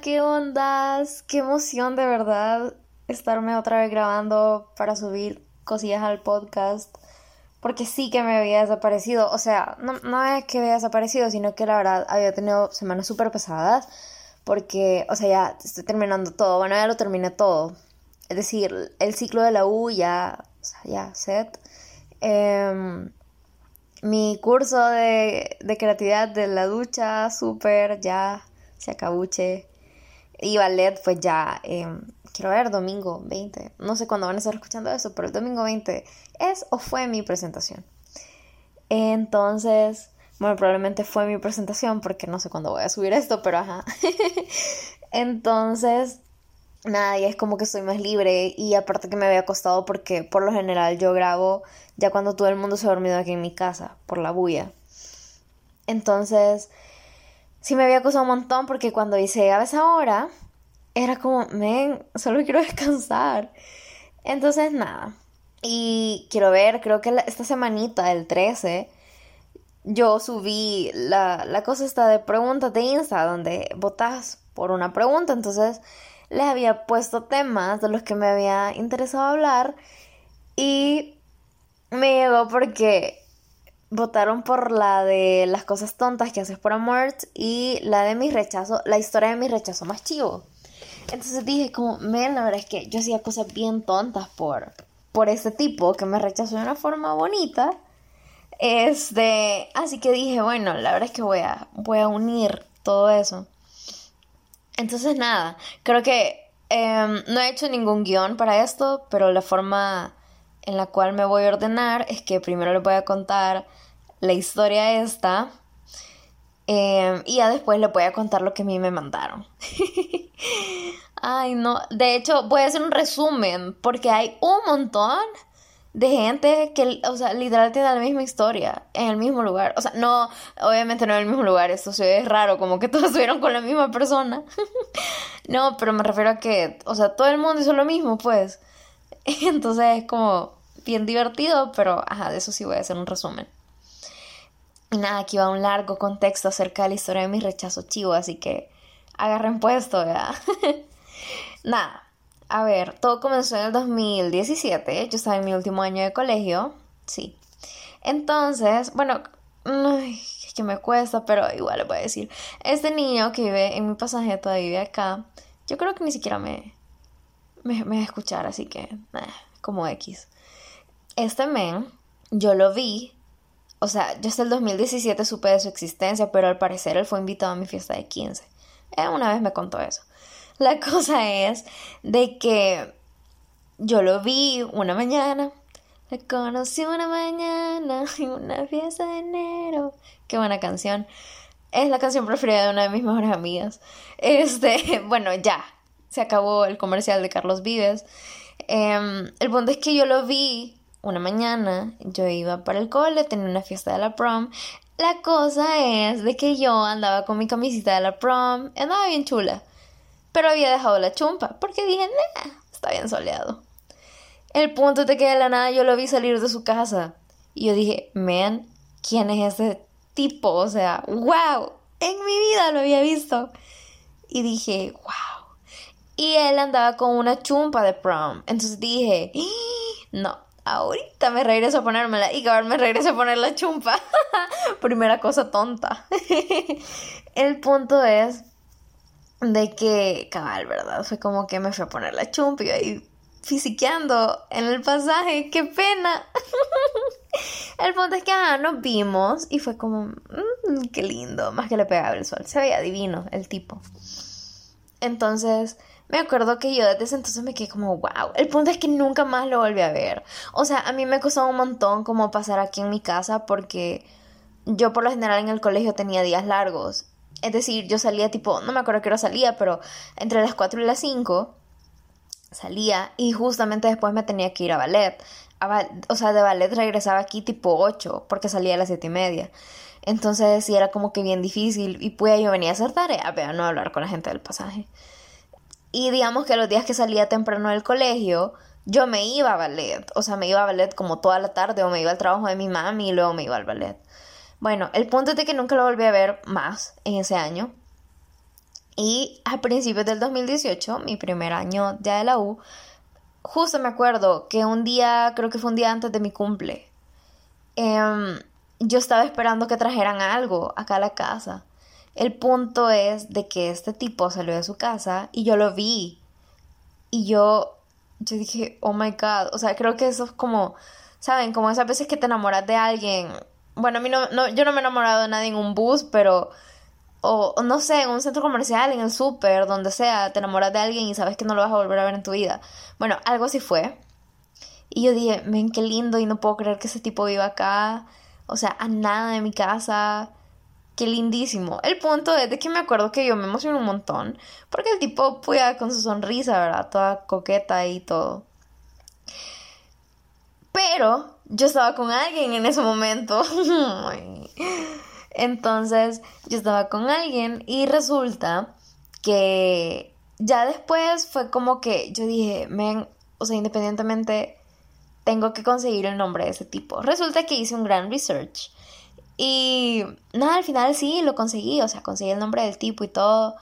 ¿qué ondas? Qué emoción de verdad estarme otra vez grabando para subir cosillas al podcast. Porque sí que me había desaparecido. O sea, no, no es que había desaparecido, sino que la verdad había tenido semanas súper pesadas. Porque, o sea, ya estoy terminando todo. Bueno, ya lo terminé todo. Es decir, el ciclo de la U ya, o sea, ya, set. Em, mi curso de, de creatividad de la ducha, súper, ya se acabuche. Y ballet, pues ya, em, quiero ver, domingo 20. No sé cuándo van a estar escuchando eso, pero el domingo 20 es o fue mi presentación. Entonces, bueno, probablemente fue mi presentación porque no sé cuándo voy a subir esto, pero ajá. Entonces, nada, y es como que estoy más libre y aparte que me había costado porque por lo general yo grabo ya cuando todo el mundo se ha dormido aquí en mi casa por la bulla. Entonces, sí me había costado un montón porque cuando hice a esa hora, era como, men, solo quiero descansar. Entonces, nada. Y quiero ver, creo que esta semanita, el 13, yo subí la, la cosa esta de preguntas de Insta, donde votas por una pregunta. Entonces, les había puesto temas de los que me había interesado hablar. Y me llegó porque votaron por la de las cosas tontas que haces por amor y la de mi rechazo, la historia de mi rechazo más chivo. Entonces dije como, men, la verdad es que yo hacía cosas bien tontas por, por ese tipo que me rechazó de una forma bonita. Este, así que dije, bueno, la verdad es que voy a, voy a unir todo eso. Entonces nada, creo que em, no he hecho ningún guion para esto, pero la forma en la cual me voy a ordenar es que primero les voy a contar la historia esta em, y ya después les voy a contar lo que a mí me mandaron. Ay, no, de hecho voy a hacer un resumen porque hay un montón de gente que, o sea, literal tiene la misma historia en el mismo lugar. O sea, no, obviamente no en el mismo lugar, esto es raro, como que todos estuvieron con la misma persona. no, pero me refiero a que, o sea, todo el mundo hizo lo mismo, pues. Entonces es como bien divertido, pero ajá, de eso sí voy a hacer un resumen. Y nada, aquí va un largo contexto acerca de la historia de mi rechazo chivo, así que agarren puesto, ya. nada, a ver, todo comenzó en el 2017, yo estaba en mi último año de colegio, sí. Entonces, bueno, es que me cuesta, pero igual le voy a decir. Este niño que vive en mi pasaje todavía vive acá, yo creo que ni siquiera me, me, va a escuchar, así que, como X. Este men, yo lo vi, o sea, yo hasta el 2017 supe de su existencia, pero al parecer él fue invitado a mi fiesta de 15. Él una vez me contó eso. La cosa es de que yo lo vi una mañana, le conocí una mañana en una fiesta de enero. Qué buena canción. Es la canción preferida de una de mis mejores amigas. Este, bueno, ya, se acabó el comercial de Carlos Vives. Em, el punto es que yo lo vi una mañana, yo iba para el cole, tenía una fiesta de la prom. La cosa es de que yo andaba con mi camisita de la prom, andaba bien chula, pero había dejado la chumpa, porque dije, nah, está bien soleado. El punto de que de la nada yo lo vi salir de su casa, y yo dije, man, ¿quién es ese tipo? O sea, wow, en mi vida lo había visto. Y dije, wow y él andaba con una chumpa de prom. Entonces dije, ¡Ah! no, ahorita me regreso a ponérmela. Y ahora me regreso a poner la chumpa. Primera cosa tonta. el punto es de que, cabal, ¿verdad? Fue como que me fui a poner la chumpa y ahí fisiqueando en el pasaje. ¡Qué pena! el punto es que ah, nos vimos y fue como, mmm, qué lindo. Más que le pegaba el sol. Se veía divino el tipo. Entonces me acuerdo que yo desde ese entonces me quedé como, wow. El punto es que nunca más lo volví a ver. O sea, a mí me costó un montón como pasar aquí en mi casa porque yo por lo general en el colegio tenía días largos. Es decir, yo salía tipo, no me acuerdo qué hora salía, pero entre las 4 y las 5 salía y justamente después me tenía que ir a ballet. o sea, de ballet regresaba aquí tipo 8 porque salía a las 7 y media. Entonces sí era como que bien difícil y pues yo venía a hacer tarea, pero no hablar con la gente del pasaje. Y digamos que los días que salía temprano del colegio, yo me iba a ballet. O sea, me iba a ballet como toda la tarde o me iba al trabajo de mi mami y luego me iba al ballet. Bueno, el punto es de que nunca lo volví a ver más en ese año. Y a principios del 2018, mi primer año ya de la U, justo me acuerdo que un día, creo que fue un día antes de mi cumple, em, yo estaba esperando que trajeran algo acá a la casa. El punto es de que este tipo salió de su casa y yo lo vi. Y yo, yo dije, oh my god. O sea, creo que eso es como, ¿saben? Como esas veces que te enamoras de alguien. Bueno, a mí no, no yo no me he enamorado de nadie en un bus, pero o, no sé, en un centro comercial, en el súper, donde sea, te enamoras de alguien y sabes que no lo vas a volver a ver en tu vida. Bueno, algo así fue. Y yo dije, ven, qué lindo y no puedo creer que ese tipo viva acá. O sea, a nada de mi casa. Qué lindísimo. El punto es de que me acuerdo que yo me emocioné un montón. Porque el tipo puya con su sonrisa, ¿verdad? Toda coqueta y todo. Pero yo estaba con alguien en ese momento. Entonces yo estaba con alguien y resulta que ya después fue como que yo dije, men, o sea, independientemente, tengo que conseguir el nombre de ese tipo. Resulta que hice un gran research. Y nada, al final sí, lo conseguí, o sea, conseguí el nombre del tipo y todo.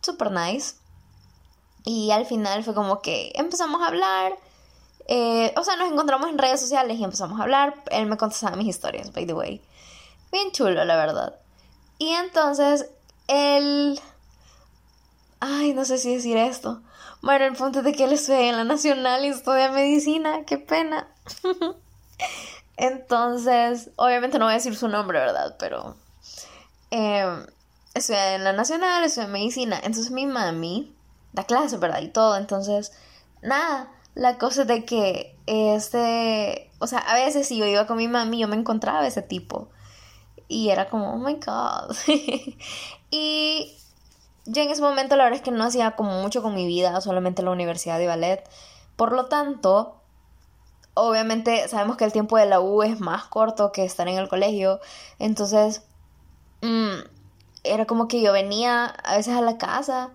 Super nice. Y al final fue como que empezamos a hablar. Eh, o sea, nos encontramos en redes sociales y empezamos a hablar. Él me contestaba mis historias, by the way. Bien chulo, la verdad. Y entonces, él... Ay, no sé si decir esto. Bueno, el punto de que él estudia en la Nacional y estudia medicina. Qué pena. entonces, obviamente no voy a decir su nombre, ¿verdad? Pero... Eh, estudia en la Nacional, estudia medicina. Entonces mi mami da clase, ¿verdad? Y todo. Entonces, nada. La cosa es de que este... O sea, a veces si yo iba con mi mami, yo me encontraba ese tipo. Y era como, oh my god. y yo en ese momento la verdad es que no hacía como mucho con mi vida, solamente la universidad de ballet. Por lo tanto, obviamente sabemos que el tiempo de la U es más corto que estar en el colegio. Entonces, mm, era como que yo venía a veces a la casa,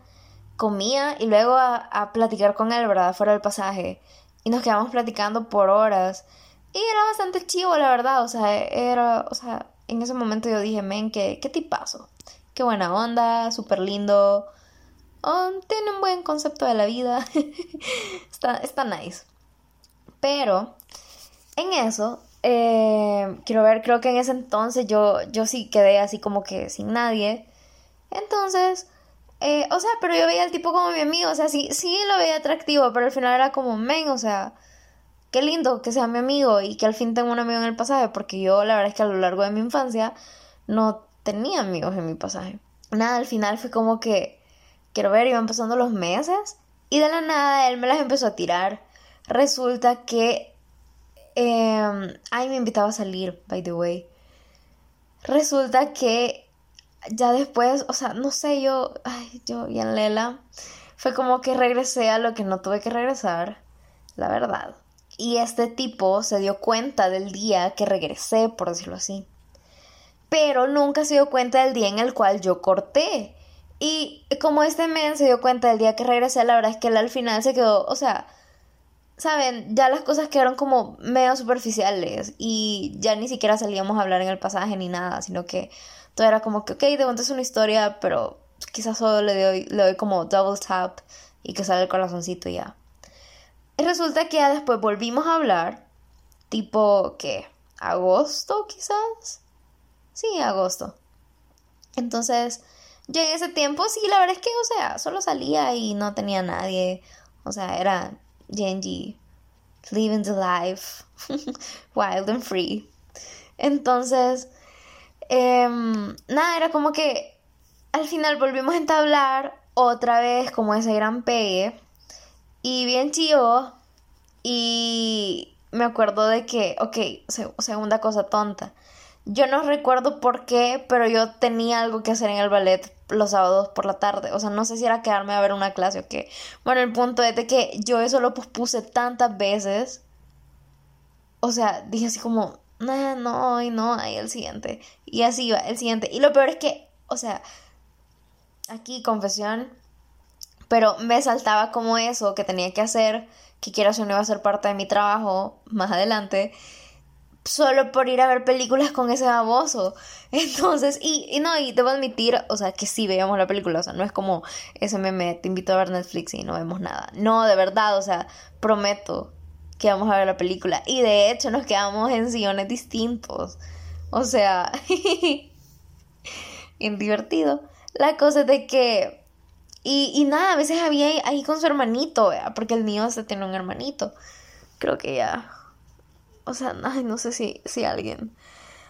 comía y luego a, a platicar con él, ¿verdad? Fuera del pasaje. Y nos quedamos platicando por horas. Y era bastante chivo, la verdad. O sea, era, o sea, en ese momento yo dije, men, qué, qué tipazo. Qué buena onda, súper lindo. Oh, tiene un buen concepto de la vida. está, está nice. Pero, en eso, eh, quiero ver, creo que en ese entonces yo, yo sí quedé así como que sin nadie. Entonces, eh, o sea, pero yo veía al tipo como mi amigo, o sea, sí, sí lo veía atractivo, pero al final era como, men, o sea, qué lindo que sea mi amigo y que al fin tengo un amigo en el pasaje, porque yo la verdad es que a lo largo de mi infancia no tenía amigos en mi pasaje. Nada, al final fue como que, quiero ver, iban pasando los meses y de la nada él me las empezó a tirar. Resulta que... Eh, ay, me invitaba a salir, by the way. Resulta que ya después, o sea, no sé, yo, ay, yo y en Lela, fue como que regresé a lo que no tuve que regresar, la verdad. Y este tipo se dio cuenta del día que regresé, por decirlo así. Pero nunca se dio cuenta del día en el cual yo corté. Y como este men se dio cuenta del día que regresé, la verdad es que él al final se quedó, o sea, saben, ya las cosas quedaron como medio superficiales y ya ni siquiera salíamos a hablar en el pasaje ni nada, sino que todo era como que, ok, te contas una historia, pero quizás solo le doy, le doy como double tap y que sale el corazoncito y ya. Resulta que ya después volvimos a hablar, tipo, ¿qué? ¿Agosto quizás? Sí, agosto. Entonces, yo en ese tiempo, sí, la verdad es que, o sea, solo salía y no tenía nadie. O sea, era Genji, living the life, wild and free. Entonces, em, nada, era como que al final volvimos a entablar otra vez como ese gran pegue y bien chido. Y me acuerdo de que, ok, segunda cosa tonta. Yo no recuerdo por qué, pero yo tenía algo que hacer en el ballet los sábados por la tarde. O sea, no sé si era quedarme a ver una clase o qué. Bueno, el punto es de que yo eso lo pospuse tantas veces. O sea, dije así como, no, no, y no, ahí el siguiente. Y así iba, el siguiente. Y lo peor es que, o sea, aquí confesión, pero me saltaba como eso que tenía que hacer, que quiero si no iba a ser parte de mi trabajo más adelante, solo por ir a ver películas con ese baboso. Entonces, y, y, no, y debo admitir, o sea, que sí veíamos la película, o sea, no es como ese meme, te invito a ver Netflix y no vemos nada. No, de verdad, o sea, prometo que vamos a ver la película. Y de hecho nos quedamos en sillones distintos. O sea, bien divertido. La cosa es de que... Y, y nada, a veces había ahí, con su hermanito, porque el mío se tiene un hermanito. Creo que ya o sea, ay, no sé si, si alguien.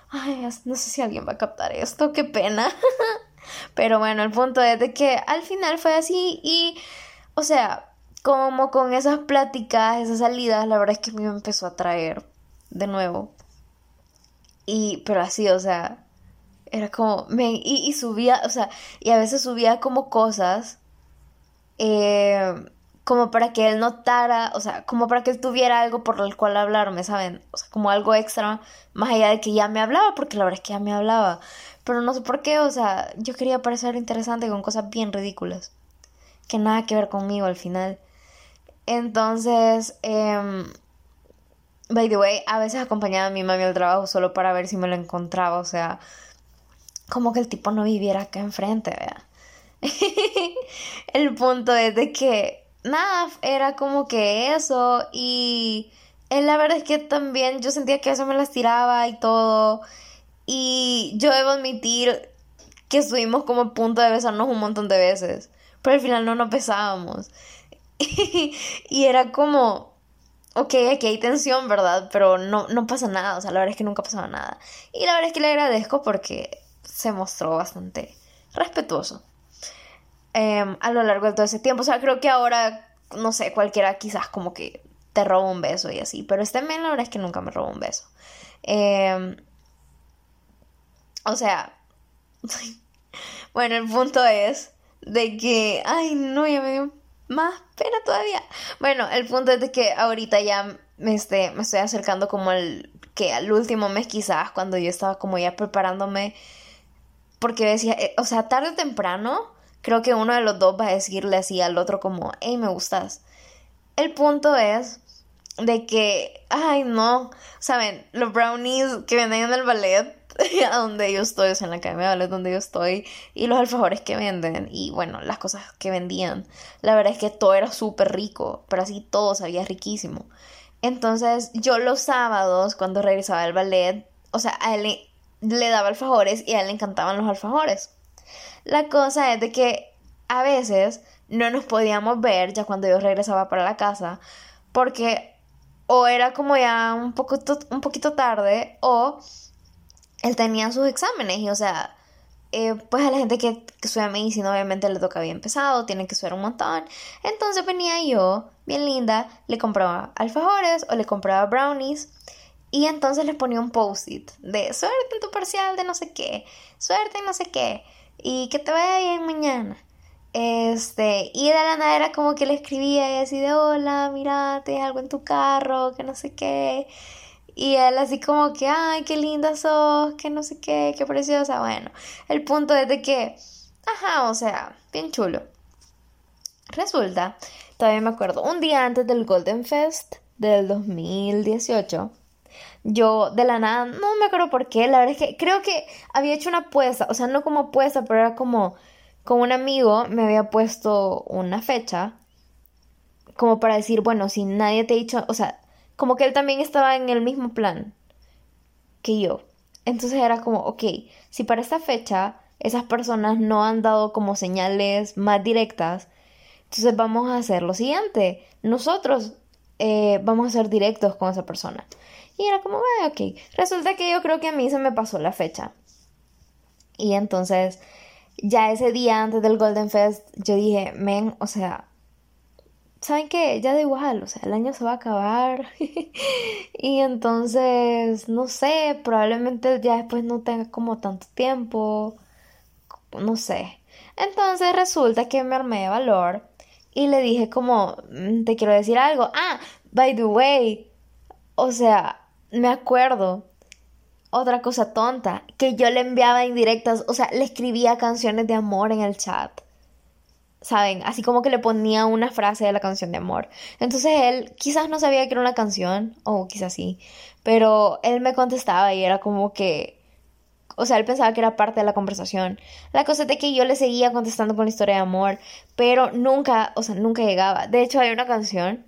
Ay, no sé si alguien va a captar esto, qué pena. Pero bueno, el punto es de que al final fue así y, o sea, como con esas pláticas, esas salidas, la verdad es que me empezó a traer de nuevo. Y, pero así, o sea, era como, me, y, y subía, o sea, y a veces subía como cosas, eh, como para que él notara, o sea, como para que él tuviera algo por el cual hablarme, ¿saben? O sea, como algo extra, más allá de que ya me hablaba, porque la verdad es que ya me hablaba. Pero no sé por qué, o sea, yo quería parecer interesante con cosas bien ridículas, que nada que ver conmigo al final. Entonces, eh, by the way, a veces acompañaba a mi mami al trabajo solo para ver si me lo encontraba, o sea, como que el tipo no viviera acá enfrente, vea. el punto es de que nada, era como que eso y la verdad es que también yo sentía que eso me las tiraba y todo y yo debo admitir que estuvimos como a punto de besarnos un montón de veces, pero al final no nos besábamos y era como, ok, aquí hay tensión, ¿verdad? Pero no, no pasa nada, o sea, la verdad es que nunca pasaba nada y la verdad es que le agradezco porque se mostró bastante respetuoso. Em, a lo largo de todo ese tiempo. O sea, creo que ahora, no sé, cualquiera quizás como que te roba un beso y así. Pero este men la verdad es que nunca me robó un beso. Em, o sea, bueno, el punto es de que, ay, no, ya me dio más pena todavía. Bueno, el punto es de que ahorita ya me, me estoy acercando como al, que al último mes quizás, cuando yo estaba como ya preparándome, porque decía, eh, o sea, tarde o temprano, creo que uno de los dos va a decirle así al otro como, hey, me gustas. El punto es de que, ay, no, saben, los brownies que venden en el ballet, a donde yo estoy, o sea, en la academia de ballet donde yo estoy, y los alfajores que venden, y bueno, las cosas que vendían, la verdad es que todo era súper rico, pero así todo sabía riquísimo. Entonces, yo los sábados, cuando regresaba del ballet, o sea, a él le, le daba alfajores y a él le encantaban los alfajores. La cosa es de que a veces no nos podíamos ver ya cuando yo regresaba para la casa porque o era como ya un, poco, un poquito tarde o él tenía sus exámenes y o sea, eh, pues a la gente que, que estudia medicina obviamente le toca bien pesado, tiene que estudiar un montón. Entonces venía yo, bien linda, le compraba alfajores o le compraba brownies y entonces le ponía un post-it de suerte en tu parcial de no sé qué, suerte en no sé qué y que te vaya bien mañana. Este, y de la nada era como que le escribía y así de hola, mirate, algo en tu carro, que no sé qué. Y él así como que, ay, qué linda sos, que no sé qué, qué preciosa. Bueno, el punto es de que, ajá, o sea, bien chulo. Resulta, todavía me acuerdo, un día antes del Golden Fest del 2018, yo de la nada, no me acuerdo por qué, la verdad es que creo que había hecho una apuesta, o sea, no como apuesta, pero era como con un amigo me había puesto una fecha como para decir, bueno, si nadie te ha dicho, o sea, como que él también estaba en el mismo plan que yo. Entonces era como, ok, si para esta fecha esas personas no han dado como señales más directas, entonces vamos a hacer lo siguiente. Nosotros eh, vamos a ser directos con esa persona. Y era como, ah, ok. Resulta que yo creo que a mí se me pasó la fecha. Y entonces, ya ese día antes del Golden Fest, yo dije, men, o sea, ¿saben qué? Ya da igual, o sea, el año se va a acabar. y entonces, no sé, probablemente ya después no tenga como tanto tiempo. No sé. Entonces resulta que me armé de valor y le dije como, mm, te quiero decir algo. Ah, by the way, o sea, me acuerdo otra cosa tonta, que yo le enviaba indirectas, o sea, le escribía canciones de amor en el chat. ¿saben? Así como que le ponía una frase de la canción de amor. Entonces él quizás no sabía que era una canción, o quizás sí, pero él me contestaba y era como que, o sea, él pensaba que era parte de la conversación. La cosa es que yo le seguía contestando con la historia de amor, pero nunca, o sea, nunca llegaba. De hecho, hay una canción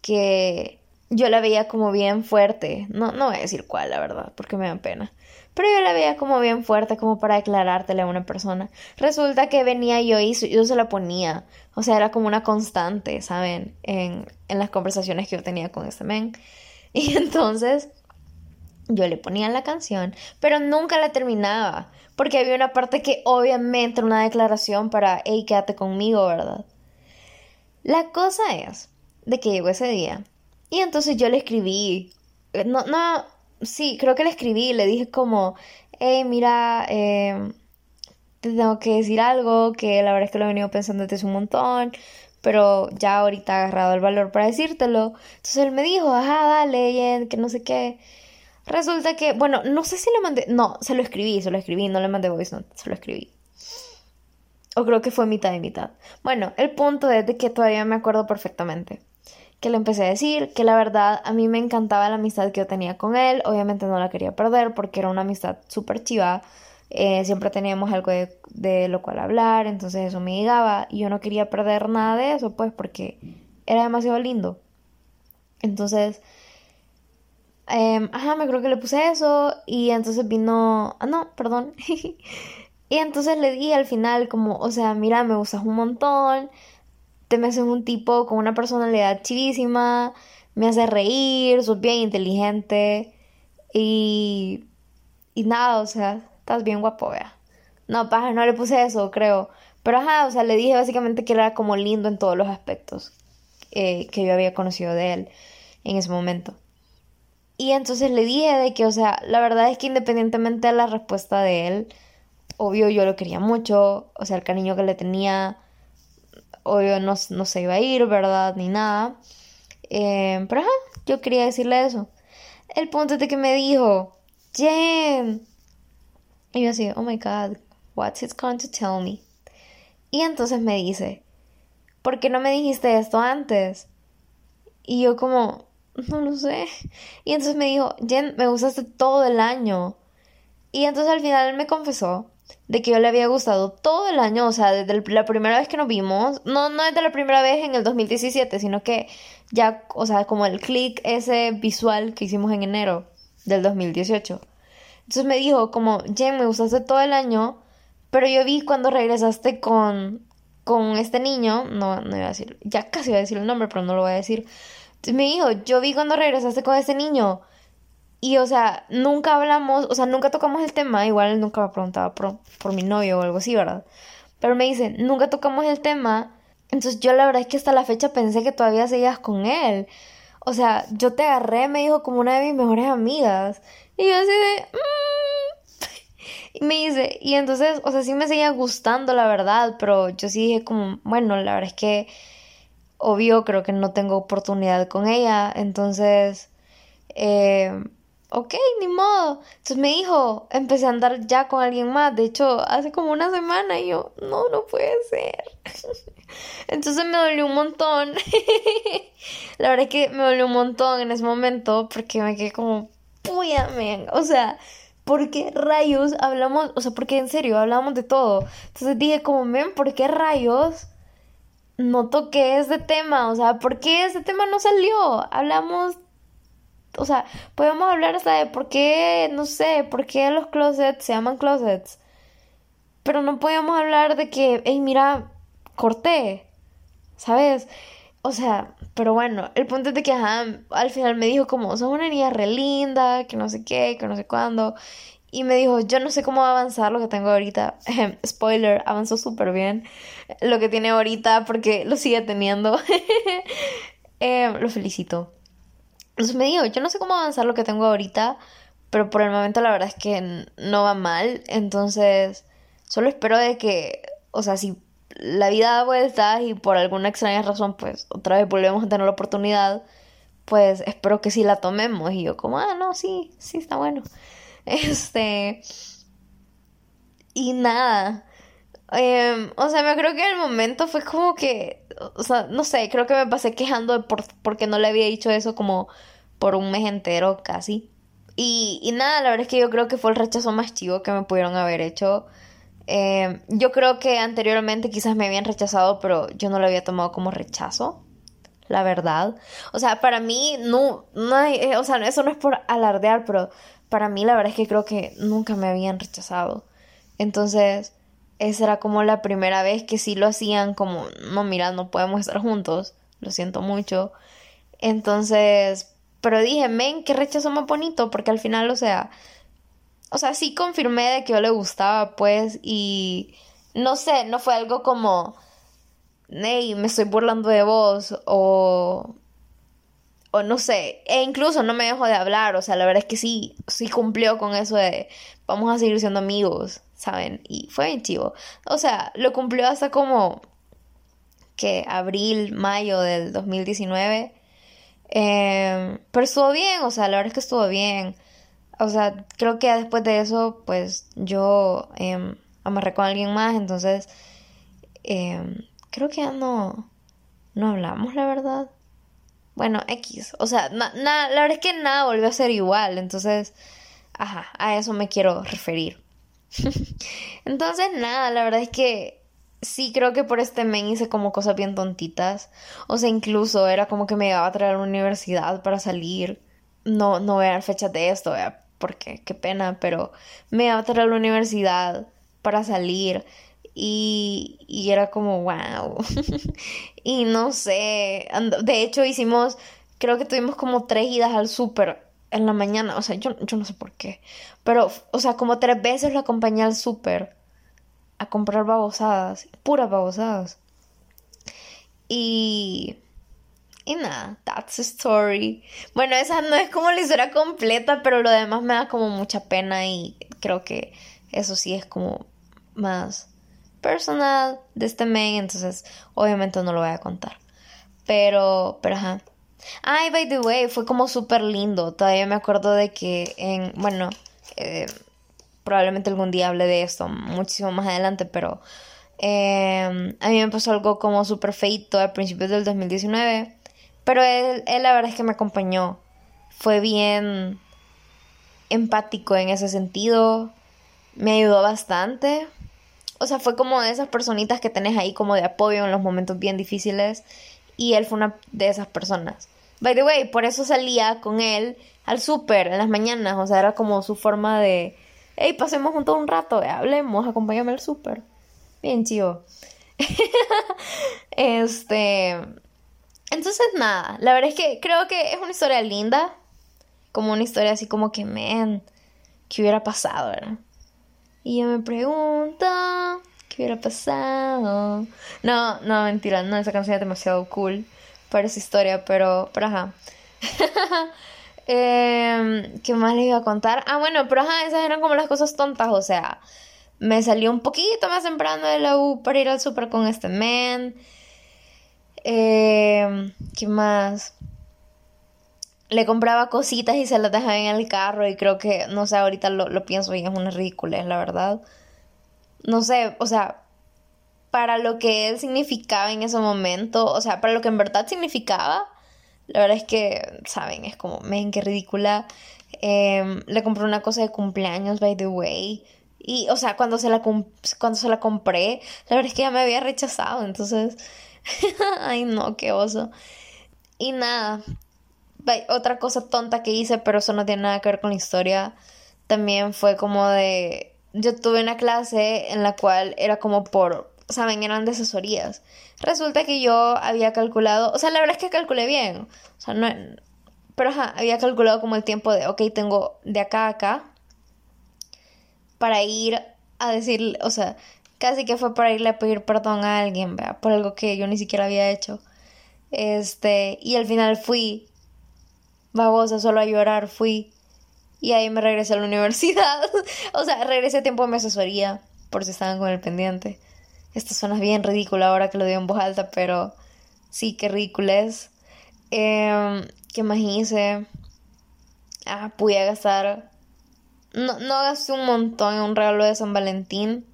que yo la veía como bien fuerte. No, no voy a decir cuál, la verdad, porque me da pena. Pero yo la veía como bien fuerte, como para declarártela a una persona. Resulta que venía yo y yo se la ponía. O sea, era como una constante, ¿saben? En, en las conversaciones que yo tenía con ese men. Y entonces yo le ponía la canción, pero nunca la terminaba. Porque había una parte que obviamente era una declaración para, hey, quédate conmigo, ¿verdad? La cosa es de que llegó ese día. Y entonces yo le escribí. No, no, sí, creo que le escribí, le dije como, hey, mira, eh, te tengo que decir algo, que la verdad es que lo he venido pensando desde un montón, pero ya ahorita he agarrado el valor para decírtelo. Entonces él me dijo, ajá, dale, que no sé qué. Resulta que, bueno, no sé si le mandé, no, se lo escribí, se lo escribí, no le mandé voice note, se lo escribí. O creo que fue mitad y mitad. Bueno, el punto es de que todavía me acuerdo perfectamente que le empecé a decir que la verdad a mí me encantaba la amistad que yo tenía con él, obviamente no la quería perder porque era una amistad súper chiva, eh, siempre teníamos algo de, lo cual hablar, entonces eso me llegaba y yo no quería perder nada de eso, pues porque era demasiado lindo. Entonces, em, ajá, me creo que le puse eso y entonces vino, ah, no, perdón. y entonces le di al final como, o sea, mira, me gustas un montón me haces un tipo con una personalidad chivísima, me hace reír, sos bien inteligente y, y nada, o sea, estás bien guapo, vea. No, paja, no le puse eso, creo. Pero ajá, o sea, le dije básicamente que era como lindo en todos los aspectos eh, que yo había conocido de él en ese momento. Y entonces le dije de que, o sea, la verdad es que independientemente de la respuesta de él, obvio yo lo quería mucho, o sea, el cariño que le tenía obvio no, no se iba a ir, ¿verdad? Ni nada. Eh, pero ajá, yo quería decirle eso. El punto es de que me dijo, Jen. Y yo así, oh my god, what's it going to tell me? Y entonces me dice, ¿por qué no me dijiste esto antes? Y yo como, no lo sé. Y entonces me dijo, Jen, me gustaste todo el año. Y entonces al final me confesó de que yo le había gustado todo el año, o sea, desde la primera vez que nos vimos, no, no desde la primera vez en el 2017, sino que ya, o sea, como el click ese visual que hicimos en enero del 2018. Entonces me dijo como, Jen, me gustaste todo el año, pero yo vi cuando regresaste con, con este niño, no, no iba a decir, ya casi iba a decir el nombre, pero no lo voy a decir. Entonces me dijo, yo vi cuando regresaste con este niño y, o sea, nunca hablamos, o sea, nunca tocamos el tema, igual nunca me preguntaba por, por mi novio o algo así, ¿verdad? Pero me dice, nunca tocamos el tema, entonces yo la verdad es que hasta la fecha pensé que todavía seguías con él. O sea, yo te agarré, me dijo, como una de mis mejores amigas. Y yo así de... Mm". Y me dice, y entonces, o sea, sí me seguía gustando, la verdad, pero yo sí dije como, bueno, la verdad es que, obvio, creo que no tengo oportunidad con ella, entonces, eh, ok, ni modo. Entonces me dijo, empecé a andar ya con alguien más. De hecho, hace como una semana y yo, no, no puede ser. Entonces me dolió un montón. La verdad es que me dolió un montón en ese momento porque me quedé como, puya, O sea, ¿por qué rayos hablamos? O sea, porque en serio, hablamos de todo. Entonces dije como, men, ¿por qué rayos? No toqué ese tema, o sea, ¿por qué ese tema no salió? Hablamos o sea, podemos hablar hasta de por qué, no sé, por qué los closets se llaman closets. Pero no podemos hablar de que, hey, mira, corté, ¿sabes? O sea, pero bueno, el punto es de que, al final me dijo como, sos una niña re linda, que no sé qué, que no sé cuándo. Y me dijo, yo no sé cómo va a avanzar lo que tengo ahorita. Spoiler, avanzó súper bien lo que tiene ahorita porque lo sigue teniendo. eh, lo felicito. Entonces me dijo, yo no sé cómo avanzar lo que tengo ahorita, pero por el momento la verdad es que no va mal. Entonces, solo espero de que, o sea, si la vida da vueltas y por alguna extraña razón, pues otra vez volvemos a tener la oportunidad, pues espero que sí la tomemos. Y yo como, ah, no, sí, sí, está bueno. Este... Y nada, Em, o sea, me creo que el momento fue como que, o sea, no sé, creo que me pasé quejando por, porque no le había dicho eso como por un mes entero casi. Y, y nada, la verdad es que yo creo que fue el rechazo más chivo que me pudieron haber hecho. Em, yo creo que anteriormente quizás me habían rechazado, pero yo no lo había tomado como rechazo, la verdad. O sea, para mí, no, no hay, eh, o sea, eso no es por alardear, pero para mí la verdad es que creo que nunca me habían rechazado. Entonces, esa era como la primera vez que sí lo hacían como, no, mira, no podemos estar juntos, lo siento mucho. Entonces, pero dije, men, qué rechazo más bonito, porque al final, o sea, o sea, sí confirmé de que yo le gustaba, pues, y no sé, no fue algo como, hey, me estoy burlando de vos, o, o no sé, e incluso no me dejo de hablar, o sea, la verdad es que sí, sí cumplió con eso de, vamos a seguir siendo amigos, ¿saben? Y fue bien chivo. O sea, lo cumplió hasta como que abril, mayo del 2019. Em, pero estuvo bien, o sea, la verdad es que estuvo bien. O sea, creo que después de eso, pues yo eh, amarré con alguien más, entonces em, creo que ya no, no hablamos, la verdad. Bueno, X, o sea, la verdad es que nada volvió a ser igual, entonces, ajá, a eso me quiero referir. entonces, nada, la verdad es que sí creo que por este men hice como cosas bien tontitas. O sea, incluso era como que me iba a traer a la universidad para salir. No, no voy a dar fechas de esto, porque qué pena, pero me iba a traer a la universidad para salir. Y, y era como, wow. y no sé, de hecho hicimos, creo que tuvimos como tres idas al súper en la mañana, o sea, yo, yo no sé por qué, pero, o sea, como tres veces lo acompañé al súper a comprar babosadas, puras babosadas. Y... Y nada, that's a story. Bueno, esa no es como la historia completa, pero lo demás me da como mucha pena y creo que eso sí es como más personal de este men, entonces obviamente no lo voy a contar. Pero, pero ajá. Ay, by the way, fue como súper lindo. Todavía me acuerdo de que en, bueno, eh, probablemente algún día hable de esto muchísimo más adelante, pero eh, a mí me pasó algo como súper feito a principios del 2019. Pero él, él la verdad es que me acompañó. Fue bien empático en ese sentido. Me ayudó bastante. O sea, fue como de esas personitas que tenés ahí como de apoyo en los momentos bien difíciles. Y él fue una de esas personas. By the way, por eso salía con él al súper en las mañanas. O sea, era como su forma de, hey, pasemos juntos un rato, hablemos, acompáñame al súper. Bien chido. este. Entonces, nada, la verdad es que creo que es una historia linda. Como una historia así como que, man, ¿qué hubiera pasado, verdad? Y yo me pregunto, ¿qué hubiera pasado? No, no, mentira, no, esa canción es demasiado cool para esa historia, pero, pero ajá. eh, ¿Qué más les iba a contar? Ah, bueno, pero ajá, esas eran como las cosas tontas, o sea, me salió un poquito más temprano de la U para ir al super con este man. Eh, ¿Qué más? Le compraba cositas y se las dejaba en el carro y creo que, no sé, ahorita lo, lo pienso y es una ridícula, la verdad. No sé, o sea, para lo que él significaba en ese momento, o sea, para lo que en verdad significaba, la verdad es que, saben, es como, men, qué ridícula. Em, le compré una cosa de cumpleaños, by the way. Y, o sea, cuando se la, cuando se la compré, la verdad es que ya me había rechazado, entonces, ay no, qué oso. Y nada, otra cosa tonta que hice, pero eso no tiene nada que ver con la historia, también fue como de, yo tuve una clase en la cual era como por, saben, eran de asesorías. Resulta que yo había calculado, o sea, la verdad es que calculé bien, o sea, no, pero ajá, había calculado como el tiempo de, ok, tengo de acá a acá para ir a decir, o sea, casi que fue para irle a pedir perdón a alguien, ¿vea? Por algo que yo ni siquiera había hecho. Este, y al final fui, babosa, solo a llorar, fui. Y ahí me regresé a la universidad. o sea, regresé a tiempo de mi asesoría, por si estaban con el pendiente. Esto suena bien ridículo ahora que lo digo en voz alta, pero sí, qué ridículo es. Em, ¿Qué más hice? Ah, pude gastar. No, no gasté un montón en un regalo de San Valentín.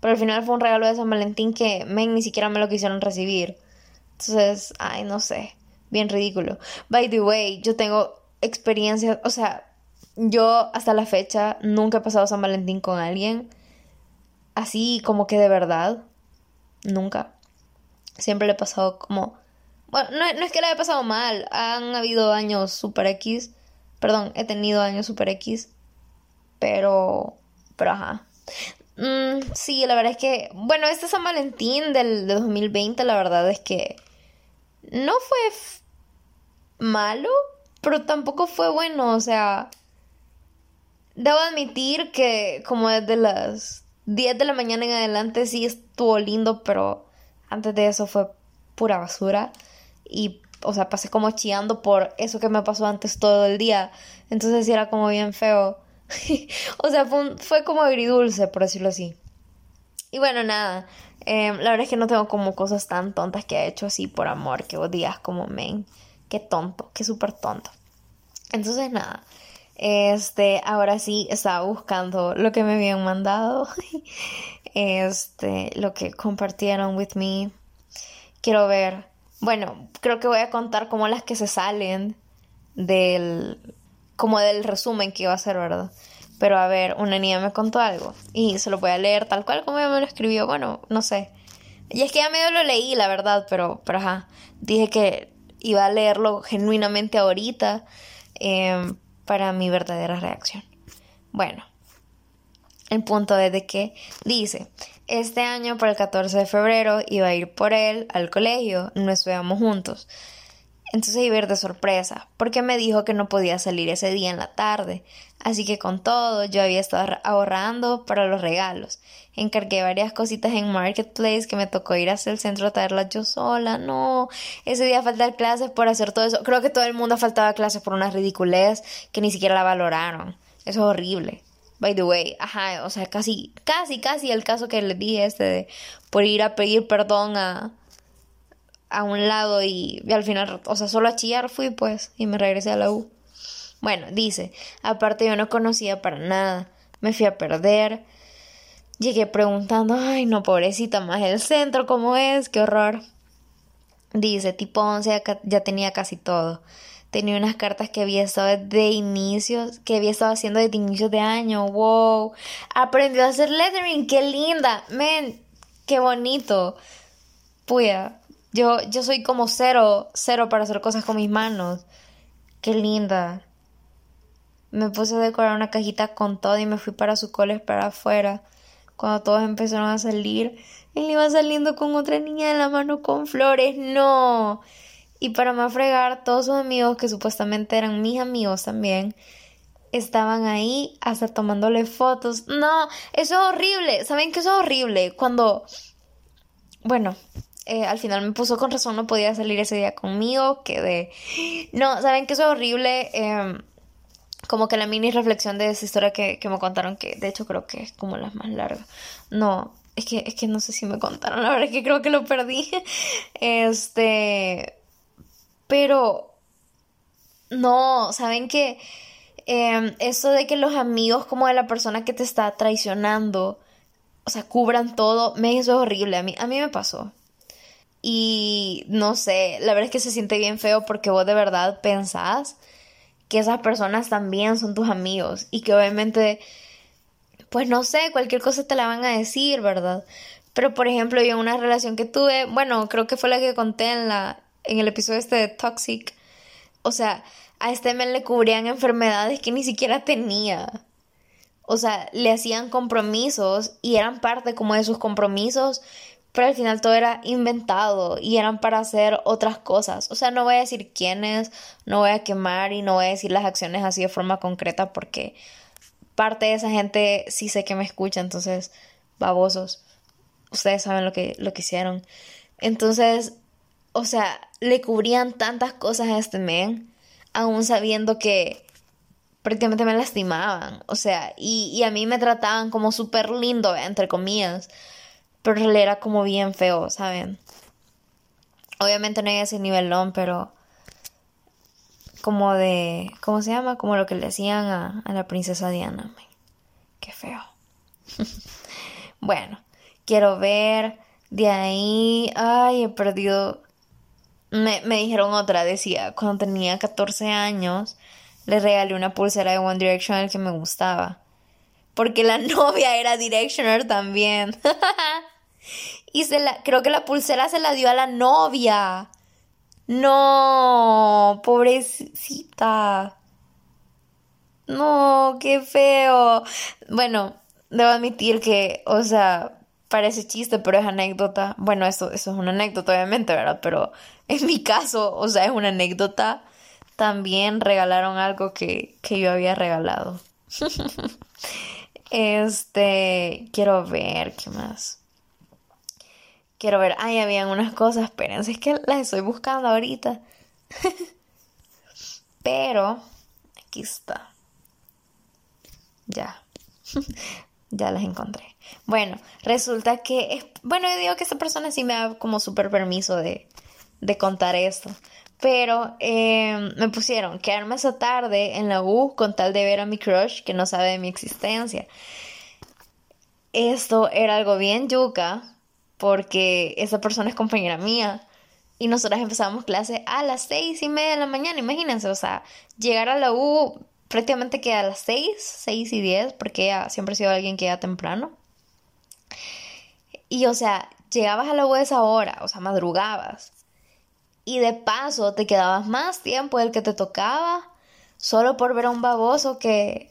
Pero al final fue un regalo de San Valentín que men ni siquiera me lo quisieron recibir. Entonces, ay, no sé, bien ridículo. By the way, yo tengo experiencias, o sea, yo hasta la fecha nunca he pasado San Valentín con alguien así como que de verdad. Nunca. Siempre le he pasado como... Bueno, no, es que le haya pasado mal. Han habido años super X. Perdón, he tenido años super X. Pero... Pero ajá. Mm, sí, la verdad es que... Bueno, este San Valentín del, de 2020, la verdad es que... No fue malo, pero tampoco fue bueno. O sea... Debo admitir que como desde las 10 de la mañana en adelante sí estuvo lindo, pero antes de eso fue pura basura. Y, o sea, pasé como chillando por eso que me pasó antes todo el día. Entonces sí era como bien feo. o sea, fue, fue, como agridulce, por decirlo así. Y bueno, nada. Em, la verdad es que no tengo como cosas tan tontas que he hecho así por amor, que vos como, men, qué tonto, qué súper tonto. Entonces, nada. Este, ahora sí estaba buscando lo que me habían mandado. Este, lo que compartieron with me. Quiero ver. Bueno, creo que voy a contar como las que se salen del como del resumen que iba a hacer, ¿verdad? Pero a ver, una niña me contó algo y se lo voy a leer tal cual como ella me lo escribió. Bueno, no sé. Y es que ya medio lo leí, la verdad, pero, pero ajá. Dije que iba a leerlo genuinamente ahorita. Eh, para mi verdadera reacción. Bueno, el punto es de que dice, este año por el 14 de febrero iba a ir por él al colegio, no estuvimos juntos. Entonces ir de sorpresa, porque me dijo que no podía salir ese día en la tarde. Así que con todo, yo había estado ahorrando para los regalos. Encargué varias cositas en Marketplace que me tocó ir hasta el centro a traerlas yo sola. No, ese día faltar clases por hacer todo eso. Creo que todo el mundo faltaba clases por una ridiculez que ni siquiera la valoraron. Eso es horrible. By the way, ajá, o sea, casi, casi, casi el caso que les dije este de por ir a pedir perdón a, a un lado y, al final, o sea, solo a chillar fui pues y me regresé a la U. Bueno, dice, aparte yo no conocía para nada, me fui a perder. Llegué preguntando, ay no, pobrecita, más el centro, ¿cómo es? Qué horror. Dice, tipo 11 ya tenía casi todo. Tenía unas cartas que había estado de inicios, que había estado haciendo desde inicios de año. Wow. Aprendió a hacer lettering, qué linda. Men, qué bonito. Puya, yo, yo soy como cero, cero para hacer cosas con mis manos. Qué linda. Me puse a decorar una cajita con todo y me fui para su cole para afuera. Cuando todos empezaron a salir, él iba saliendo con otra niña de la mano con flores. No. Y para más fregar, todos sus amigos, que supuestamente eran mis amigos también, estaban ahí hasta tomándole fotos. No, eso es horrible. ¿Saben qué eso es horrible? Cuando, bueno, eh, al final me puso con razón, no podía salir ese día conmigo, quedé... No, ¿saben que eso es horrible? Em, como que la mini reflexión de esa historia que, me contaron, que de hecho creo que es como la más larga. No, es que, es que no sé si me contaron, la verdad es que creo que lo perdí. Este... Pero... No, ¿saben que em, eso de que los amigos como de la persona que te está traicionando, o sea, cubran todo, me es horrible. A mí, a mí me pasó. Y no sé, la verdad es que se siente bien feo porque vos de verdad pensás que esas personas también son tus amigos y que obviamente, pues no sé, cualquier cosa te la van a decir, ¿verdad? Pero por ejemplo, yo en una relación que tuve, bueno, creo que fue la que conté en la en el episodio este de Toxic, o sea, a este men le cubrían enfermedades que ni siquiera tenía. O sea, le hacían compromisos y eran parte como de sus compromisos, pero al final todo era inventado y eran para hacer otras cosas. O sea, no voy a decir quiénes, no voy a quemar y no voy a decir las acciones así de forma concreta porque parte de esa gente sí sé que me escucha, entonces, babosos. Ustedes saben lo que, lo que hicieron. Entonces, o sea, le cubrían tantas cosas a este men, aún sabiendo que prácticamente me lastimaban. O sea, y, y a mí me trataban como súper lindo, entre comillas pero él era como bien feo, ¿saben? Obviamente no hay ese nivelón, pero como de, ¿cómo se llama? Como lo que le decían a, la princesa Diana. Qué feo. bueno, quiero ver. De ahí, ay, he perdido. Me, me dijeron otra, decía, cuando tenía 14 años, le regalé una pulsera de One Direction al que me gustaba. Porque la novia era Directioner también. y se la, creo que la pulsera se la dio a la novia. No, pobrecita. No, qué feo. Bueno, debo admitir que, o sea, parece chiste, pero es anécdota. Bueno, eso, eso es una anécdota, obviamente, ¿verdad? Pero en mi caso, o sea, es una anécdota. También regalaron algo que, que yo había regalado. este, quiero ver, ¿qué más? Quiero ver, ay, habían unas cosas, espérense, es que las estoy buscando ahorita. Pero, aquí está. Ya. ya las encontré. Bueno, resulta que, bueno, yo digo que esta persona sí me da como súper permiso de, de contar esto. Pero em, me pusieron quedarme esa tarde en la U con tal de ver a mi crush que no sabe de mi existencia. Esto era algo bien yuca porque esa persona es compañera mía y nosotras empezamos clase a las seis y media de la mañana, imagínense, o sea, llegar a la U prácticamente que a las seis, seis y diez, porque ella siempre ha sido alguien que llega temprano. Y o sea, llegabas a la U a esa hora, o sea, madrugabas. Y de paso te quedabas más tiempo del que te tocaba, solo por ver a un baboso que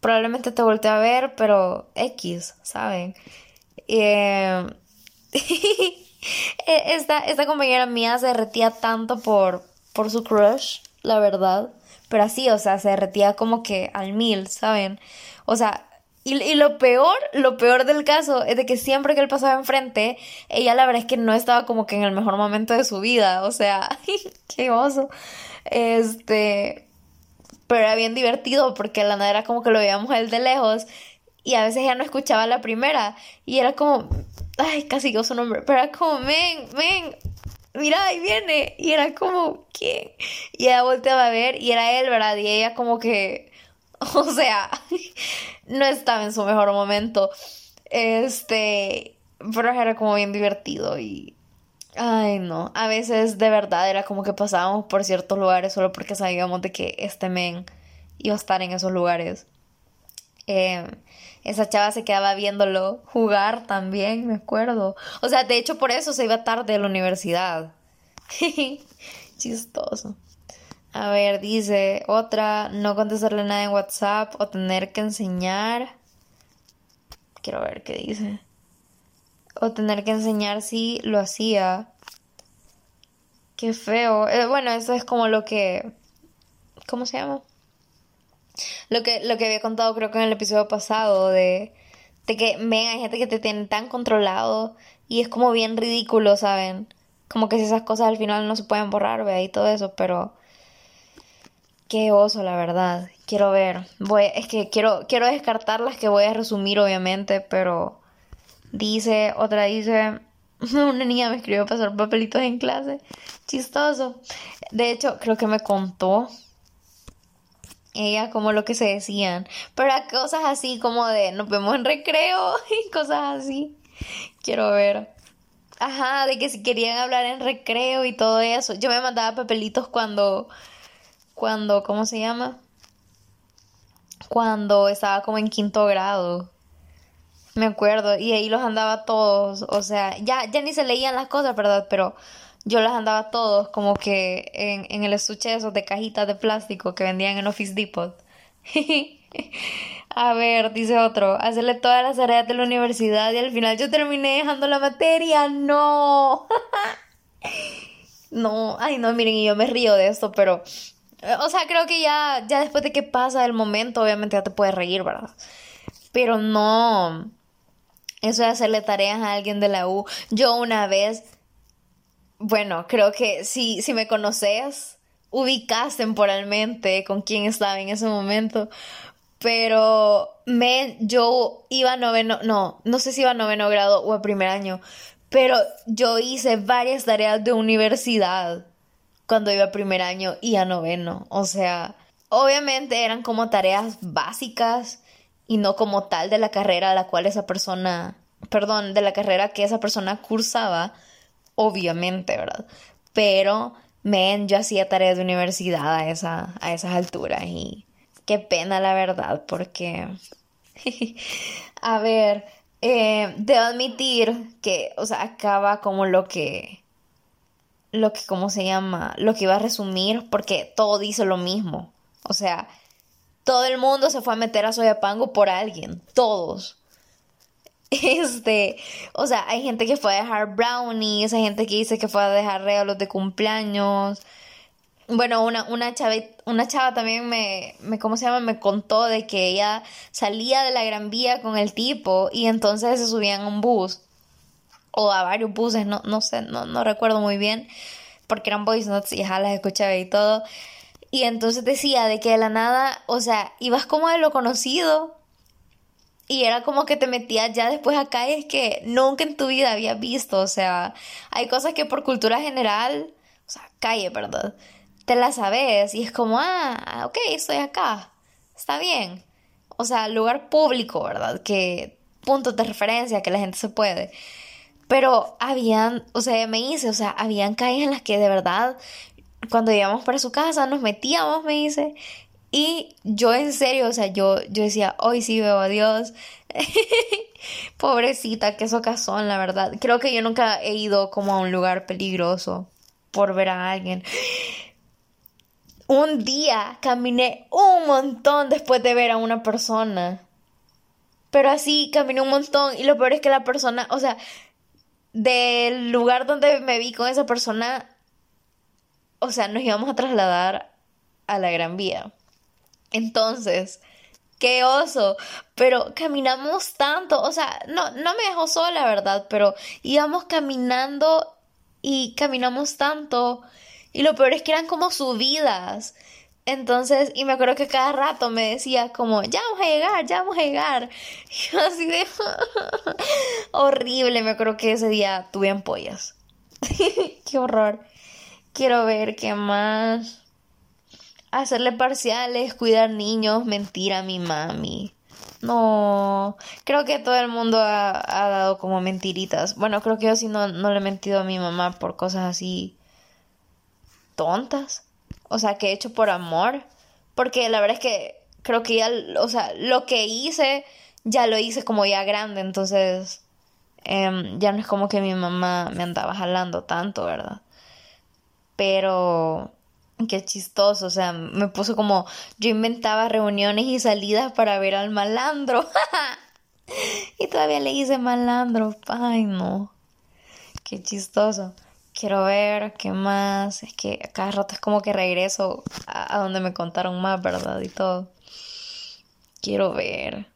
probablemente te volteó a ver, pero X, ¿saben? Eh, esta, esta compañera mía se derretía tanto por, por su crush, la verdad. Pero así, o sea, se derretía como que al mil, ¿saben? O sea, y, y, lo peor, lo peor del caso es de que siempre que él pasaba enfrente, ella la verdad es que no estaba como que en el mejor momento de su vida. O sea, qué oso. Este. Pero era bien divertido porque la nada era como que lo veíamos él de lejos y a veces ya no escuchaba la primera y era como, ay, casi yo su nombre, pero era como, ven, ven, mira, ahí viene. Y era como, ¿quién? Y ella volteaba a ver y era él, ¿verdad? Y ella como que, o sea, no estaba en su mejor momento. Este, pero era como bien divertido y... Ay, no. A veces de verdad era como que pasábamos por ciertos lugares solo porque sabíamos de que este men iba a estar en esos lugares. Eh, esa chava se quedaba viéndolo jugar también, me acuerdo. O sea, de hecho por eso se iba tarde a la universidad. Chistoso. A ver, dice otra, no contestarle nada en WhatsApp o tener que enseñar. Quiero ver qué dice. O tener que enseñar si lo hacía. Qué feo. Eh, bueno, eso es como lo que... ¿Cómo se llama? Lo que, lo que había contado creo que en el episodio pasado de, de que, ven, hay gente que te tiene tan controlado y es como bien ridículo, ¿saben? Como que si esas cosas al final no se pueden borrar, ve y todo eso, pero qué oso, la verdad. Quiero ver. Voy, es que quiero, quiero descartar las que voy a resumir, obviamente, pero dice, otra dice, una niña me escribió pasar papelitos en clase. Chistoso. De hecho, creo que me contó ella como lo que se decían, pero cosas así como de nos vemos en recreo y cosas así. Quiero ver. Ajá, de que si querían hablar en recreo y todo eso. Yo me mandaba papelitos cuando cuando ¿cómo se llama? Cuando estaba como en quinto grado. Me acuerdo y ahí los andaba todos, o sea, ya ya ni se leían las cosas, ¿verdad? Pero yo las andaba todos como que en, en el estuche de esos de cajitas de plástico que vendían en Office Depot. A ver, dice otro, hacerle todas las tareas de la universidad y al final yo terminé dejando la materia. No. no, ay no, miren, y yo me río de esto, pero o sea, creo que ya ya después de que pasa el momento, obviamente ya te puedes reír, ¿verdad? Pero no eso de hacerle tareas a alguien de la U. Yo una vez bueno, creo que si, si me conoces, ubicas temporalmente con quién estaba en ese momento. Pero me, yo iba a noveno, no, no sé si iba a noveno grado o a primer año, pero yo hice varias tareas de universidad cuando iba a primer año y a noveno. O sea, obviamente eran como tareas básicas y no como tal de la carrera a la cual esa persona perdón, de la carrera que esa persona cursaba, obviamente, ¿verdad? Pero, men, yo hacía tareas de universidad a, esa, a esas alturas y qué pena la verdad, porque, a ver, eh, debo admitir que, o sea, acaba como lo que, lo que, ¿cómo se llama? Lo que iba a resumir, porque todo dice lo mismo. O sea, todo el mundo se fue a meter a Soyapango por alguien, todos. Este, o sea, hay gente que fue a dejar brownies, hay gente que dice que fue a dejar regalos de cumpleaños. Bueno, una, una, chava, una chava también me, me, ¿cómo se llama? Me contó de que ella salía de la Gran Vía con el tipo y entonces se subían a un bus o a varios buses, no, no sé, no, no recuerdo muy bien, porque eran voice notes y ya las escuchaba y todo. Y entonces decía de que de la nada, o sea, ibas como de lo conocido y era como que te metías ya después a calles que nunca en tu vida habías visto. O sea, hay cosas que por cultura general, o sea, calle, ¿verdad? Te las sabes y es como, ah, ok, estoy acá, está bien. O sea, lugar público, ¿verdad? Que puntos de referencia que la gente se puede. Pero habían, o sea, me hice, o sea, habían calles en las que de verdad, cuando íbamos para su casa, nos metíamos, me dice, y yo en serio, o sea, yo, yo decía, hoy sí veo a Dios. Pobrecita, qué socazón, la verdad. Creo que yo nunca he ido como a un lugar peligroso por ver a alguien. Un día caminé un montón después de ver a una persona. Pero así caminé un montón y lo peor es que la persona, o sea, del lugar donde me vi con esa persona, o sea, nos íbamos a trasladar a la Gran Vía. Entonces, qué oso, pero caminamos tanto, o sea, no, no me dejó sola, ¿verdad? Pero íbamos caminando y caminamos tanto y lo peor es que eran como subidas. Entonces, y me acuerdo que cada rato me decía como, ya vamos a llegar, ya vamos a llegar. Y así de... horrible, me acuerdo que ese día tuve ampollas. qué horror. Quiero ver qué más hacerle parciales, cuidar niños, mentir a mi mami. No, creo que todo el mundo ha, dado como mentiritas. Bueno, creo que yo sí no, no le he mentido a mi mamá por cosas así tontas. O sea, que he hecho por amor. Porque la verdad es que creo que ya, o sea, lo que hice, ya lo hice como ya grande. Entonces, em, ya no es como que mi mamá me andaba jalando tanto, ¿verdad? Pero Qué chistoso, o sea, me puso como yo inventaba reuniones y salidas para ver al malandro. y todavía le hice malandro. Ay, no. Qué chistoso. Quiero ver qué más. Es que cada rato es como que regreso a, donde me contaron más, ¿verdad? Y todo. Quiero ver.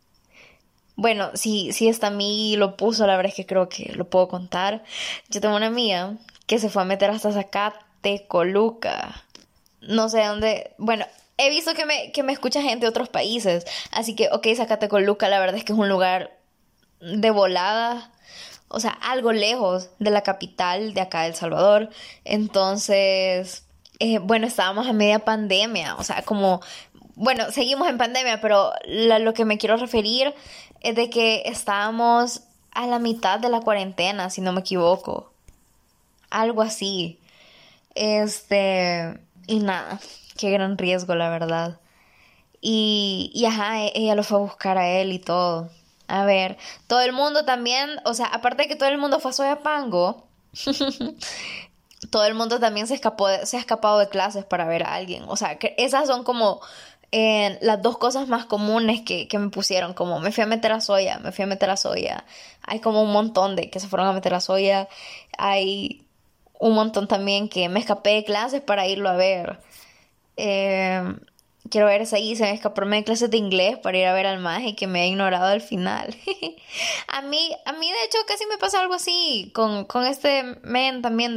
Bueno, si, si esta a mí lo puso, la verdad es que creo que lo puedo contar. Yo tengo una amiga que se fue a meter hasta Zacate, Coluca no sé dónde, bueno, he visto que me, que me escucha gente de otros países, así que, ok, sácate con Luca, la verdad es que es un lugar de volada, o sea, algo lejos de la capital de acá de El Salvador, entonces, eh, bueno, estábamos a media pandemia, o sea, como, bueno, seguimos en pandemia, pero lo que me quiero referir es de que estábamos a la mitad de la cuarentena, si no me equivoco, algo así, este y nada, qué gran riesgo, la verdad. Y, y ajá, e, ella lo fue a buscar a él y todo. A ver, todo el mundo también, o sea, aparte de que todo el mundo fue a Soyapango, todo el mundo también se escapó, se ha escapado de clases para ver a alguien. O sea, que esas son como eh, las dos cosas más comunes que, que, me pusieron, como me fui a meter a Soya, me fui a meter a Soya. Hay como un montón de que se fueron a meter a Soya. Hay un montón también que me escapé de clases para irlo a ver. Eh, quiero ver esa y se me escapó de clases de inglés para ir a ver al y que me ha ignorado al final. a mí, a mí de hecho casi me pasó algo así con, con este men también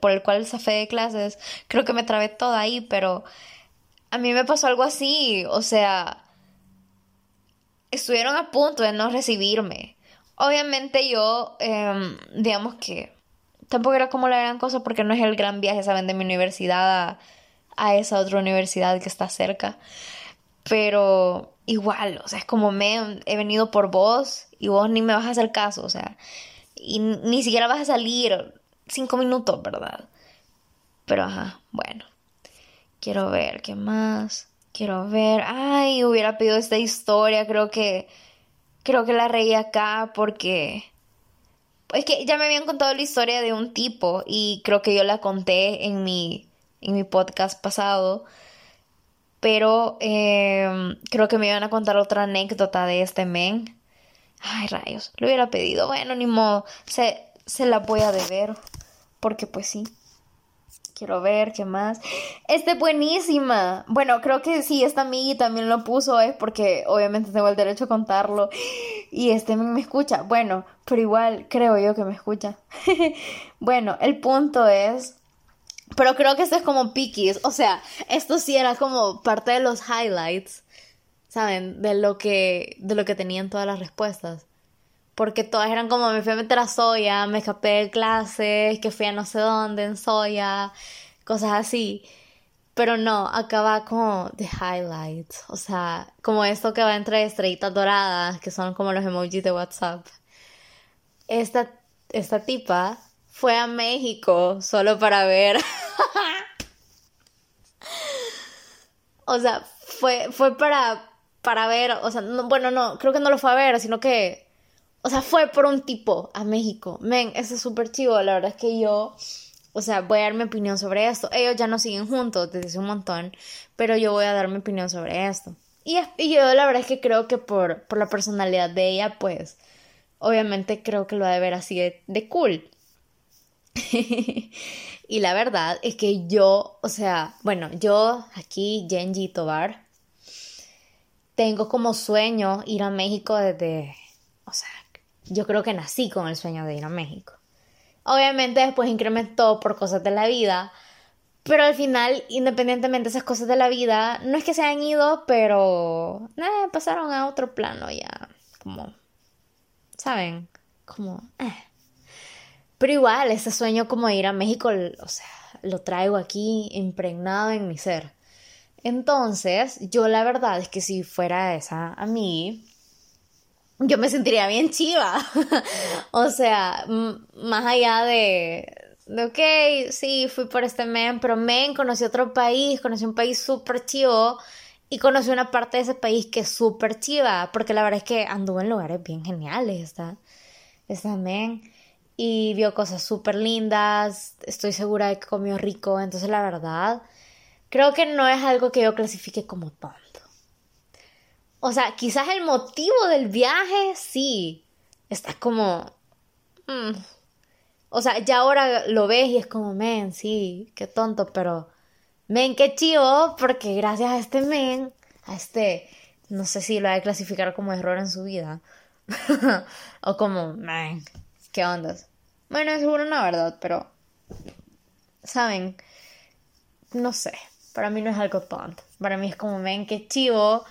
por el cual fe de clases. Creo que me trabé todo ahí, pero a mí me pasó algo así. O sea, estuvieron a punto de no recibirme. Obviamente yo, em, digamos que tampoco era como la gran cosa porque no es el gran viaje, ¿saben? De mi universidad a, esa otra universidad que está cerca. Pero igual, o sea, es como me he venido por vos y vos ni me vas a hacer caso, o sea, y ni siquiera vas a salir cinco minutos, ¿verdad? Pero ajá, bueno. Quiero ver, ¿qué más? Quiero ver. Ay, hubiera pedido esta historia, creo que creo que la reí acá porque es que ya me habían contado la historia de un tipo y creo que yo la conté en mi en mi podcast pasado pero em, creo que me iban a contar otra anécdota de este men. Ay, rayos, lo hubiera pedido. Bueno, ni modo, se, se la voy a deber. Porque pues sí. Quiero ver qué más. Este buenísima. Bueno, creo que sí, esta amiga también lo puso, es porque obviamente tengo el derecho a contarlo. Y este me escucha. Bueno, pero igual creo yo que me escucha. bueno, el punto es pero creo que esto es como piquis. O sea, esto sí era como parte de los highlights. ¿Saben? De lo que. de lo que tenían todas las respuestas. Porque todas eran como me fui a meter a Soya, me escapé de clases, que fui a no sé dónde en Soya, cosas así. Pero no, acaba como de highlights. O sea, como esto que va entre estrellitas doradas, que son como los emojis de WhatsApp. Esta, esta tipa fue a México solo para ver. o sea, fue, fue para, para ver, o sea, bueno, no, creo que no lo fue a ver, sino que, o sea, fue por un tipo a México. Men, eso es súper chivo, la verdad es que yo, o sea, voy a dar mi opinión sobre esto. Ellos ya no siguen juntos desde hace un montón, pero yo voy a dar mi opinión sobre esto. Y, yo la verdad es que creo que por, por la personalidad de ella, pues, obviamente creo que lo ha de ver así de cool. y la verdad es que yo, o sea, bueno, yo aquí, Genji Tobar, tengo como sueño ir a México desde, o sea, yo creo que nací con el sueño de ir a México. Obviamente después incrementó por cosas de la vida, pero al final, independientemente de esas cosas de la vida, no es que se han ido, pero eh, pasaron a otro plano ya, como, ¿saben? Como, eh. Pero igual, ese sueño como de ir a México, o sea, lo traigo aquí impregnado en mi ser. Entonces, yo la verdad es que si fuera esa a mí, yo me sentiría bien chiva. o sea, más allá de, de, ok, sí, fui por este men, pero men, conocí otro país, conocí un país súper chivo y conocí una parte de ese país que es súper chiva, porque la verdad es que anduve en lugares bien geniales, esta, esta men y vio cosas súper lindas, estoy segura de que comió rico, entonces la verdad, creo que no es algo que yo clasifique como tonto. O sea, quizás el motivo del viaje sí, está como... Mm. O sea, ya ahora lo ves y es como, men, sí, qué tonto, pero... Men, qué chivo, porque gracias a este men, a este, no sé si lo hay de clasificar como error en su vida. o como, men, ¿qué ondas? Bueno, es seguro una verdad, pero. ¿Saben? No sé. Para mí no es algo tonto. Para mí es como, ven, qué chivo.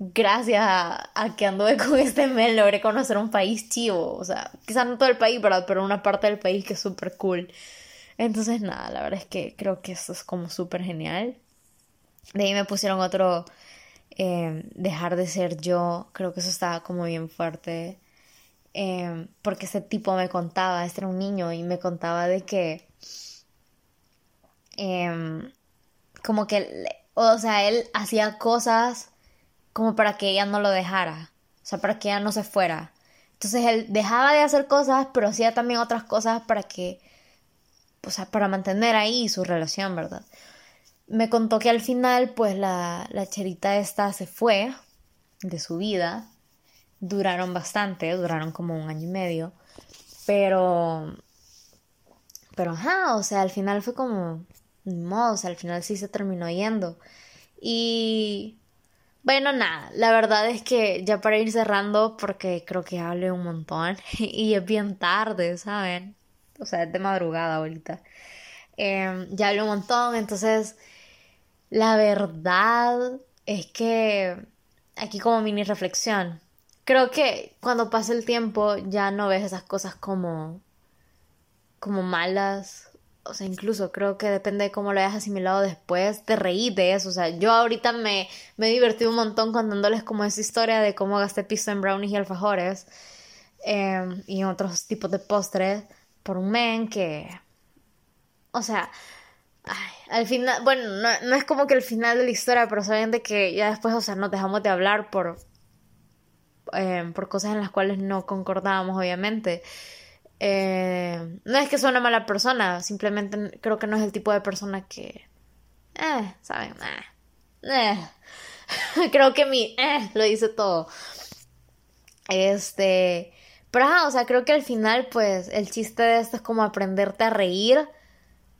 Gracias a, que anduve con este men, logré conocer un país chivo. O sea, quizás no todo el país, ¿verdad? Pero una parte del país que es súper cool. Entonces, nada, la verdad es que creo que eso es como súper genial. De ahí me pusieron otro. Eh, dejar de ser yo. Creo que eso estaba como bien fuerte. Em, porque ese tipo me contaba, este era un niño y me contaba de que, em, como que, o sea, él hacía cosas como para que ella no lo dejara, o sea, para que ella no se fuera. Entonces él dejaba de hacer cosas, pero hacía también otras cosas para que, o sea, para mantener ahí su relación, ¿verdad? Me contó que al final, pues la, la cherita esta se fue de su vida duraron bastante, duraron como un año y medio, pero, pero ajá, o sea, al final fue como, no, o sea, al final sí se terminó yendo. Y bueno, nada, la verdad es que ya para ir cerrando, porque creo que hablé un montón y es bien tarde, ¿saben? O sea, es de madrugada ahorita. Em, ya hablé un montón, entonces la verdad es que aquí como mini reflexión, creo que cuando pasa el tiempo ya no ves esas cosas como como malas o sea, incluso creo que depende de cómo lo hayas asimilado después, te reí de eso. O sea, yo ahorita me, me he divertido un montón contándoles como esa historia de cómo gasté piso en brownies y alfajores em, y otros tipos de postres por un men que, o sea, al final, bueno, no, no, es como que el final de la historia, pero saben de que ya después, o sea, nos dejamos de hablar por, em, por cosas en las cuales no concordábamos, obviamente. Eh, no es que sea una mala persona, simplemente creo que no es el tipo de persona que... Eh, ¿saben? Eh, creo que mi... Eh, lo dice todo. Este... Pero o sea, creo que al final, pues, el chiste de esto es como aprenderte a reír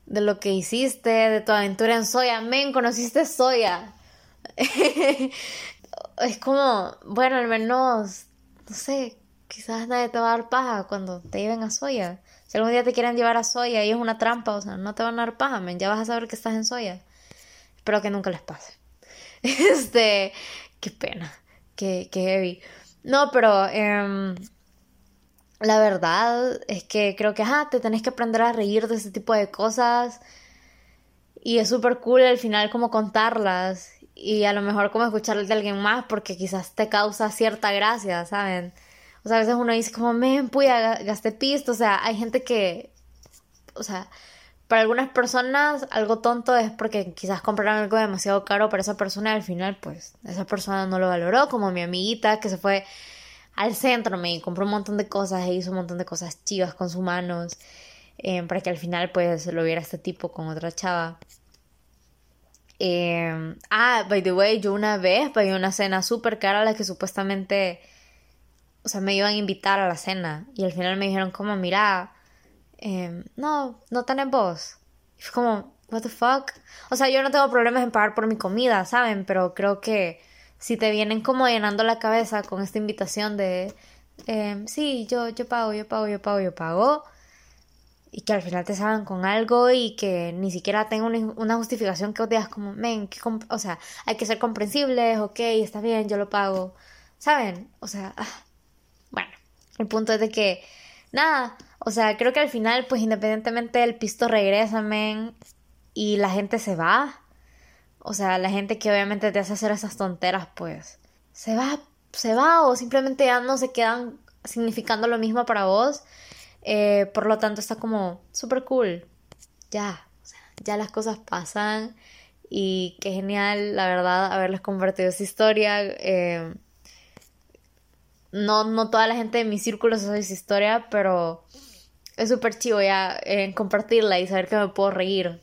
de lo que hiciste, de tu aventura en Soya. Men, conociste Soya. es como, bueno, al menos, no sé, quizás nadie te va a dar paja cuando te lleven a Soya. Si algún día te quieren llevar a Soya y es una trampa, o sea, no te van a dar paja, men, ya vas a saber que estás en Soya. Espero que nunca les pase. Este, qué pena, qué, qué heavy. No, pero em, la verdad es que creo que, ajá, te tenés que aprender a reír de ese tipo de cosas. Y es súper cool al final como contarlas. Y a lo mejor como escucharlas de alguien más porque quizás te causa cierta gracia, ¿saben? O sea, a veces uno dice como, me puya, gasté pisto. O sea, hay gente que, o sea, para algunas personas algo tonto es porque quizás compraron algo demasiado caro para esa persona y al final pues esa persona no lo valoró, como mi amiguita que se fue al centro, me compró un montón de cosas e hizo un montón de cosas chivas con sus manos eh, para que al final pues lo viera este tipo con otra chava. Eh, ah, by the way, yo una vez pagué una cena súper cara la que supuestamente o sea, me iban a invitar a la cena y al final me dijeron como, mira, em, no, no tenés voz. Y fue como, what the fuck. O sea, yo no tengo problemas en pagar por mi comida, ¿saben? Pero creo que si te vienen como llenando la cabeza con esta invitación de, em, sí, yo, yo pago, yo pago, yo pago, yo pago, y que al final te salgan con algo y que ni siquiera tenga una, justificación que os digas como, men, o sea, hay que ser comprensibles, ok, está bien, yo lo pago, ¿saben? O sea, ah, el punto es de que, nada, o sea, creo que al final, pues independientemente el pisto regresa, men, y la gente se va. O sea, la gente que obviamente te hace hacer esas tonteras, pues, se va, se va o simplemente ya no se quedan significando lo mismo para vos. Eh, por lo tanto, está como súper cool. Ya, o sea, ya las cosas pasan y qué genial, la verdad, haberles compartido esa historia. Eh, no, no toda la gente de mi círculo sabe esa historia, pero es súper chivo ya eh, compartirla y saber que me puedo reír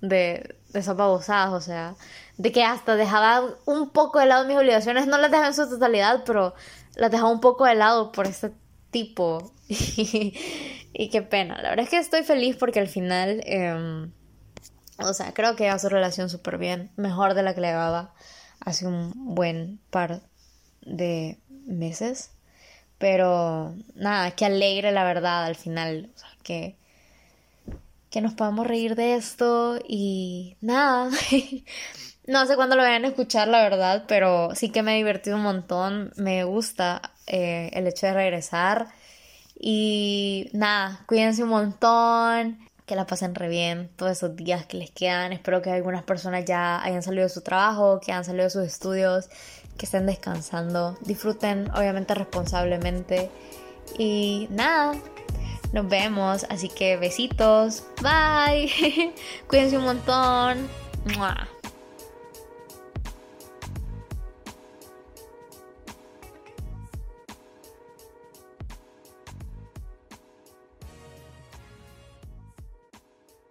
de, de esas babosadas, o sea, de que hasta dejaba un poco de lado mis obligaciones, no las dejaba en su totalidad, pero las dejaba un poco de lado por este tipo. y, qué pena, la verdad es que estoy feliz porque al final, em, o sea, creo que su relación súper bien, mejor de la que le llevaba hace un buen par de meses. Pero nada, que alegre la verdad al final. Que, que nos podamos reír de esto y nada. no sé cuándo lo vayan a escuchar, la verdad, pero sí que me he divertido un montón. Me gusta eh, el hecho de regresar. Y nada, cuídense un montón, que la pasen re bien todos esos días que les quedan. Espero que algunas personas ya hayan salido de su trabajo, que hayan salido de sus estudios que estén descansando. Disfruten, obviamente, responsablemente. Y nada, nos vemos. Así que besitos. Bye. Cuídense un montón.